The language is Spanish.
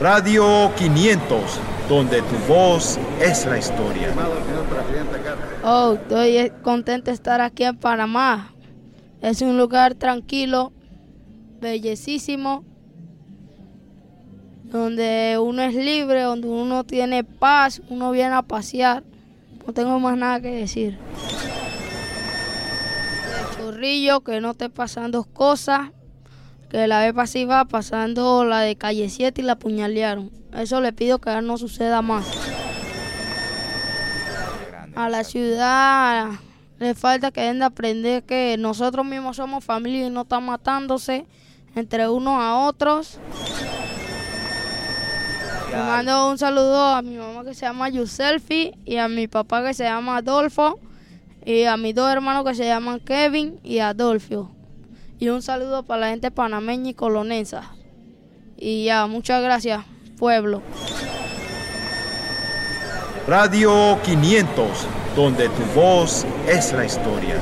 Radio 500, donde tu voz es la historia. Oh, estoy contento de estar aquí en Panamá. Es un lugar tranquilo, bellísimo, donde uno es libre, donde uno tiene paz, uno viene a pasear. No tengo más nada que decir. Chorrillo, que no esté pasando cosas, que la vez pasiva pasando la de calle 7 y la apuñalearon. Eso le pido que no suceda más. A la ciudad le falta que den de aprender que nosotros mismos somos familia y no están matándose entre unos a otros. Le mando un saludo a mi mamá que se llama Yuselfi y a mi papá que se llama Adolfo y a mis dos hermanos que se llaman Kevin y Adolfo. Y un saludo para la gente panameña y colonesa. Y ya, muchas gracias, pueblo. Radio 500, donde tu voz es la historia.